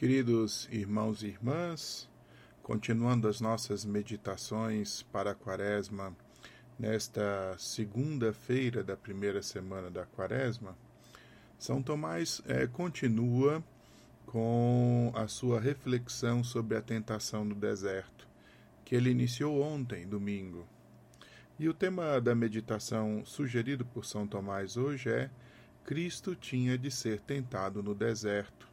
Queridos irmãos e irmãs, continuando as nossas meditações para a Quaresma, nesta segunda-feira da primeira semana da Quaresma, São Tomás é, continua com a sua reflexão sobre a tentação no deserto, que ele iniciou ontem, domingo. E o tema da meditação sugerido por São Tomás hoje é Cristo tinha de ser tentado no deserto.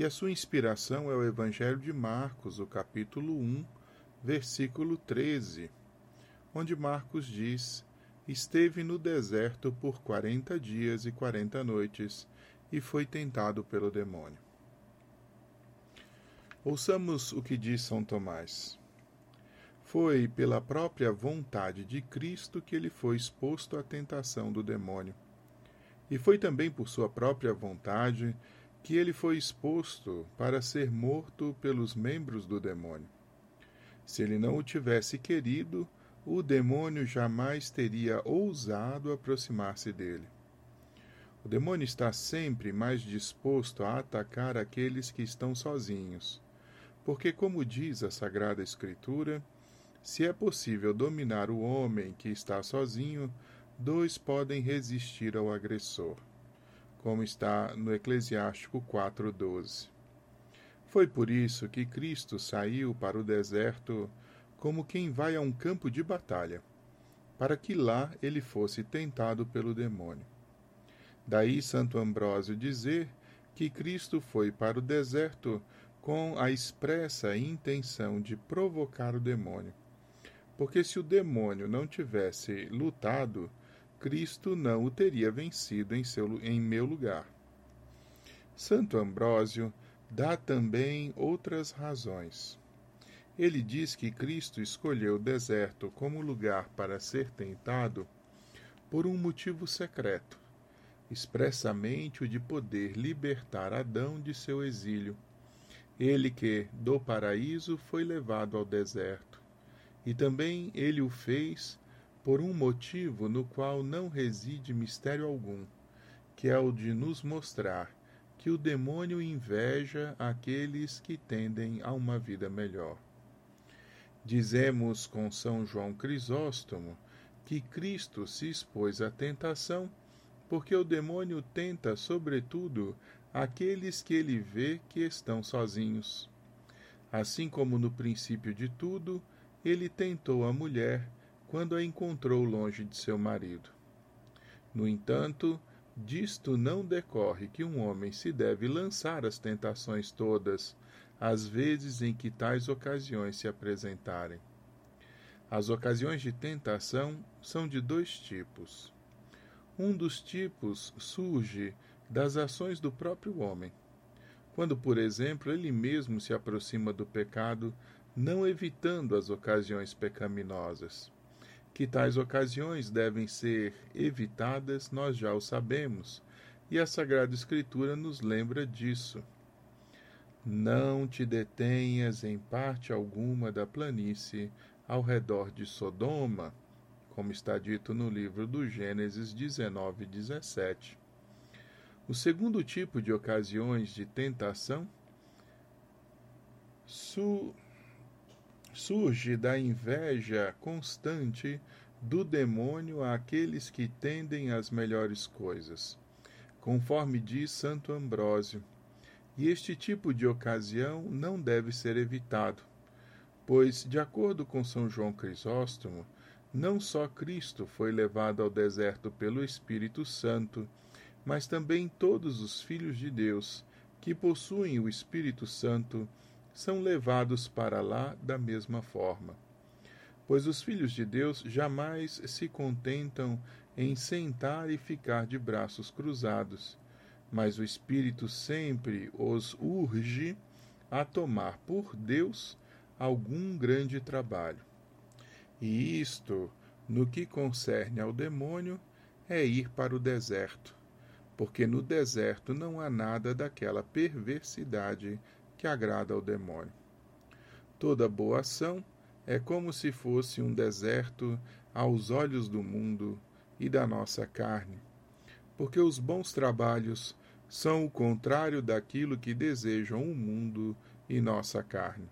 E a sua inspiração é o Evangelho de Marcos, o capítulo 1, versículo 13, onde Marcos diz: Esteve no deserto por quarenta dias e quarenta noites e foi tentado pelo demônio. Ouçamos o que diz São Tomás. Foi pela própria vontade de Cristo que ele foi exposto à tentação do demônio. E foi também por sua própria vontade que ele foi exposto para ser morto pelos membros do demônio. Se ele não o tivesse querido, o demônio jamais teria ousado aproximar-se dele. O demônio está sempre mais disposto a atacar aqueles que estão sozinhos, porque, como diz a Sagrada Escritura, se é possível dominar o homem que está sozinho, dois podem resistir ao agressor como está no Eclesiástico 4:12. Foi por isso que Cristo saiu para o deserto como quem vai a um campo de batalha, para que lá ele fosse tentado pelo demônio. Daí Santo Ambrósio dizer que Cristo foi para o deserto com a expressa intenção de provocar o demônio. Porque se o demônio não tivesse lutado, Cristo não o teria vencido em, seu, em meu lugar. Santo Ambrósio dá também outras razões. Ele diz que Cristo escolheu o deserto como lugar para ser tentado por um motivo secreto, expressamente o de poder libertar Adão de seu exílio. Ele que, do paraíso, foi levado ao deserto. E também ele o fez por um motivo no qual não reside mistério algum, que é o de nos mostrar que o demônio inveja aqueles que tendem a uma vida melhor. Dizemos com São João Crisóstomo que Cristo se expôs à tentação porque o demônio tenta, sobretudo, aqueles que ele vê que estão sozinhos. Assim como no princípio de tudo, ele tentou a mulher quando a encontrou longe de seu marido. No entanto, disto não decorre que um homem se deve lançar às tentações todas, às vezes em que tais ocasiões se apresentarem. As ocasiões de tentação são de dois tipos. Um dos tipos surge das ações do próprio homem. Quando, por exemplo, ele mesmo se aproxima do pecado, não evitando as ocasiões pecaminosas. Que tais ocasiões devem ser evitadas, nós já o sabemos, e a Sagrada Escritura nos lembra disso. Não te detenhas em parte alguma da planície ao redor de Sodoma, como está dito no livro do Gênesis 19, 17. O segundo tipo de ocasiões de tentação su surge da inveja constante do demônio àqueles que tendem às melhores coisas, conforme diz Santo Ambrósio. E este tipo de ocasião não deve ser evitado, pois, de acordo com São João Crisóstomo, não só Cristo foi levado ao deserto pelo Espírito Santo, mas também todos os filhos de Deus que possuem o Espírito Santo são levados para lá da mesma forma. Pois os filhos de Deus jamais se contentam em sentar e ficar de braços cruzados, mas o Espírito sempre os urge a tomar por Deus algum grande trabalho. E isto, no que concerne ao demônio, é ir para o deserto, porque no deserto não há nada daquela perversidade que agrada ao demônio. Toda boa ação é como se fosse um deserto aos olhos do mundo e da nossa carne, porque os bons trabalhos são o contrário daquilo que desejam o mundo e nossa carne.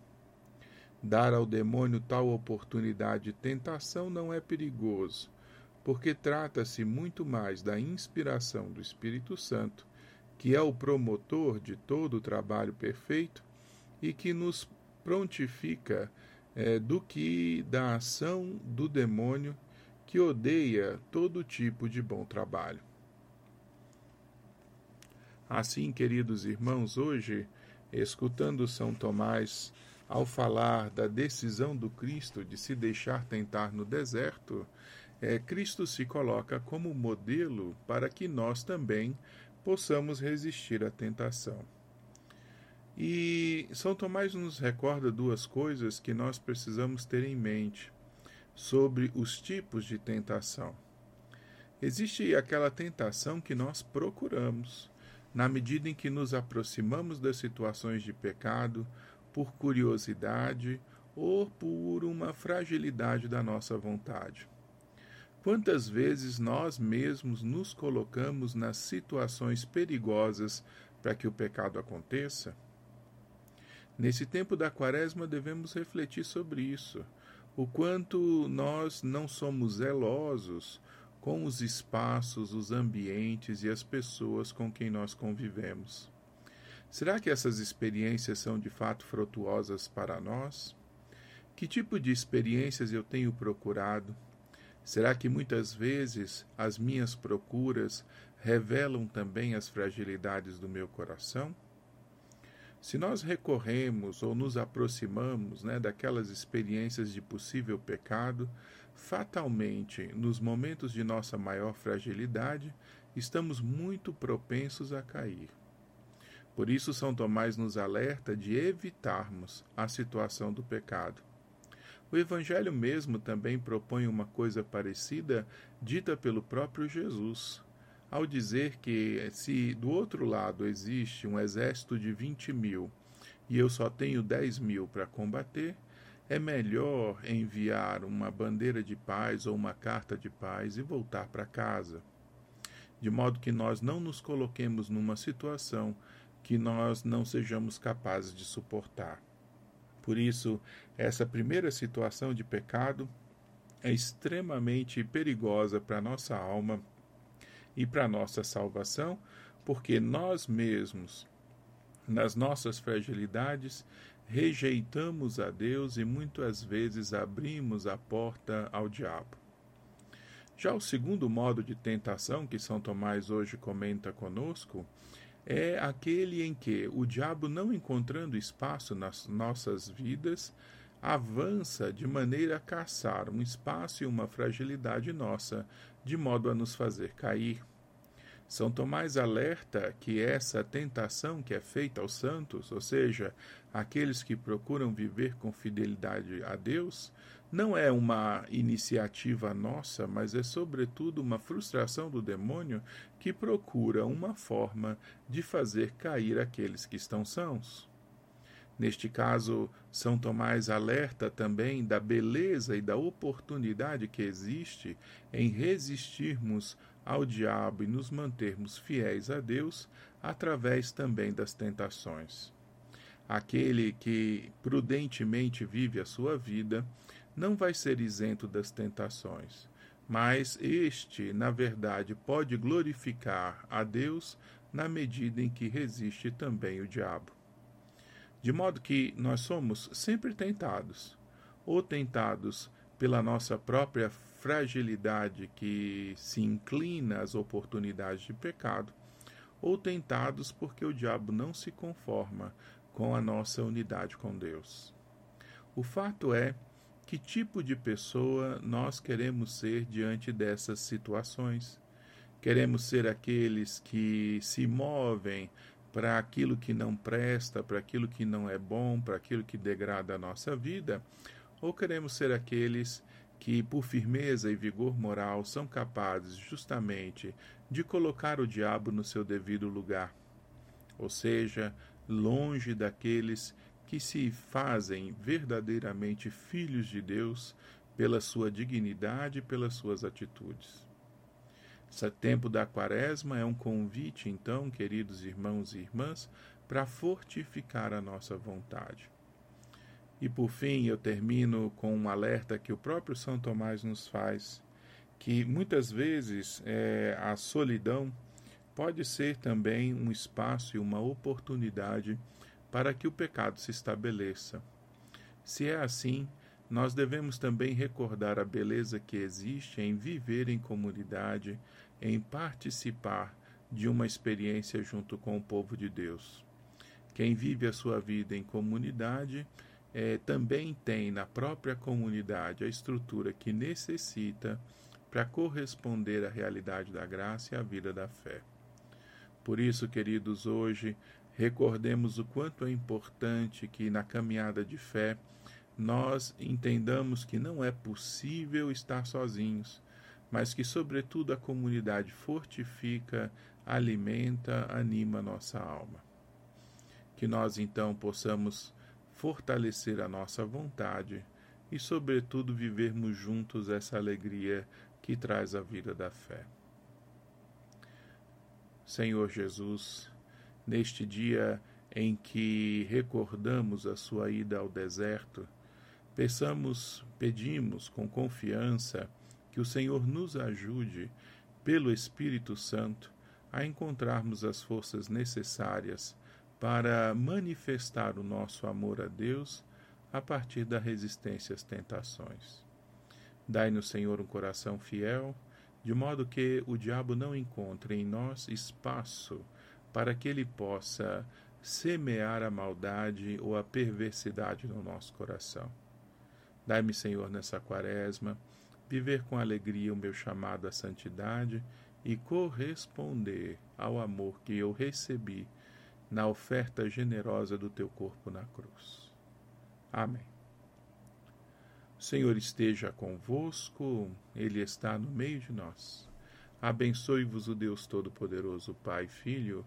Dar ao demônio tal oportunidade de tentação não é perigoso, porque trata-se muito mais da inspiração do Espírito Santo, que é o promotor de todo o trabalho perfeito e que nos prontifica é, do que da ação do demônio que odeia todo tipo de bom trabalho. Assim, queridos irmãos, hoje, escutando São Tomás ao falar da decisão do Cristo de se deixar tentar no deserto, é, Cristo se coloca como modelo para que nós também possamos resistir à tentação. E São Tomás nos recorda duas coisas que nós precisamos ter em mente sobre os tipos de tentação. Existe aquela tentação que nós procuramos, na medida em que nos aproximamos das situações de pecado, por curiosidade ou por uma fragilidade da nossa vontade. Quantas vezes nós mesmos nos colocamos nas situações perigosas para que o pecado aconteça? Nesse tempo da quaresma devemos refletir sobre isso, o quanto nós não somos zelosos com os espaços, os ambientes e as pessoas com quem nós convivemos. Será que essas experiências são de fato frutuosas para nós? Que tipo de experiências eu tenho procurado? Será que muitas vezes as minhas procuras revelam também as fragilidades do meu coração? Se nós recorremos ou nos aproximamos né, daquelas experiências de possível pecado, fatalmente, nos momentos de nossa maior fragilidade, estamos muito propensos a cair. Por isso, São Tomás nos alerta de evitarmos a situação do pecado. O Evangelho mesmo também propõe uma coisa parecida, dita pelo próprio Jesus ao dizer que se do outro lado existe um exército de 20 mil e eu só tenho 10 mil para combater, é melhor enviar uma bandeira de paz ou uma carta de paz e voltar para casa. De modo que nós não nos coloquemos numa situação que nós não sejamos capazes de suportar. Por isso, essa primeira situação de pecado é extremamente perigosa para a nossa alma e para nossa salvação, porque nós mesmos, nas nossas fragilidades, rejeitamos a Deus e muitas vezes abrimos a porta ao diabo. Já o segundo modo de tentação que São Tomás hoje comenta conosco é aquele em que o diabo, não encontrando espaço nas nossas vidas, avança de maneira a caçar um espaço e uma fragilidade nossa, de modo a nos fazer cair. São Tomás alerta que essa tentação que é feita aos santos, ou seja, aqueles que procuram viver com fidelidade a Deus, não é uma iniciativa nossa, mas é sobretudo uma frustração do demônio que procura uma forma de fazer cair aqueles que estão sãos. Neste caso, São Tomás alerta também da beleza e da oportunidade que existe em resistirmos ao diabo e nos mantermos fiéis a Deus através também das tentações. Aquele que prudentemente vive a sua vida não vai ser isento das tentações, mas este, na verdade, pode glorificar a Deus na medida em que resiste também o diabo. De modo que nós somos sempre tentados, ou tentados pela nossa própria fragilidade que se inclina às oportunidades de pecado, ou tentados porque o diabo não se conforma com a nossa unidade com Deus. O fato é que tipo de pessoa nós queremos ser diante dessas situações. Queremos ser aqueles que se movem para aquilo que não presta, para aquilo que não é bom, para aquilo que degrada a nossa vida, ou queremos ser aqueles que, por firmeza e vigor moral, são capazes justamente de colocar o diabo no seu devido lugar, ou seja, longe daqueles que se fazem verdadeiramente filhos de Deus pela sua dignidade e pelas suas atitudes. Esse tempo da quaresma é um convite, então, queridos irmãos e irmãs, para fortificar a nossa vontade. E por fim, eu termino com um alerta que o próprio São Tomás nos faz, que muitas vezes é, a solidão pode ser também um espaço e uma oportunidade para que o pecado se estabeleça. Se é assim, nós devemos também recordar a beleza que existe em viver em comunidade, em participar de uma experiência junto com o povo de Deus. Quem vive a sua vida em comunidade é, também tem na própria comunidade a estrutura que necessita para corresponder à realidade da graça e à vida da fé. Por isso, queridos, hoje recordemos o quanto é importante que na caminhada de fé nós entendamos que não é possível estar sozinhos, mas que, sobretudo, a comunidade fortifica, alimenta, anima nossa alma. Que nós, então, possamos fortalecer a nossa vontade e, sobretudo, vivermos juntos essa alegria que traz a vida da fé. Senhor Jesus, neste dia em que recordamos a sua ida ao deserto, Peçamos, pedimos com confiança que o Senhor nos ajude, pelo Espírito Santo, a encontrarmos as forças necessárias para manifestar o nosso amor a Deus a partir da resistência às tentações. Dai-nos, Senhor, um coração fiel, de modo que o diabo não encontre em nós espaço para que ele possa semear a maldade ou a perversidade no nosso coração. Dai-me, Senhor, nessa quaresma, viver com alegria o meu chamado à santidade e corresponder ao amor que eu recebi na oferta generosa do teu corpo na cruz. Amém. O Senhor esteja convosco, Ele está no meio de nós. Abençoe-vos o Deus Todo-Poderoso, Pai, Filho,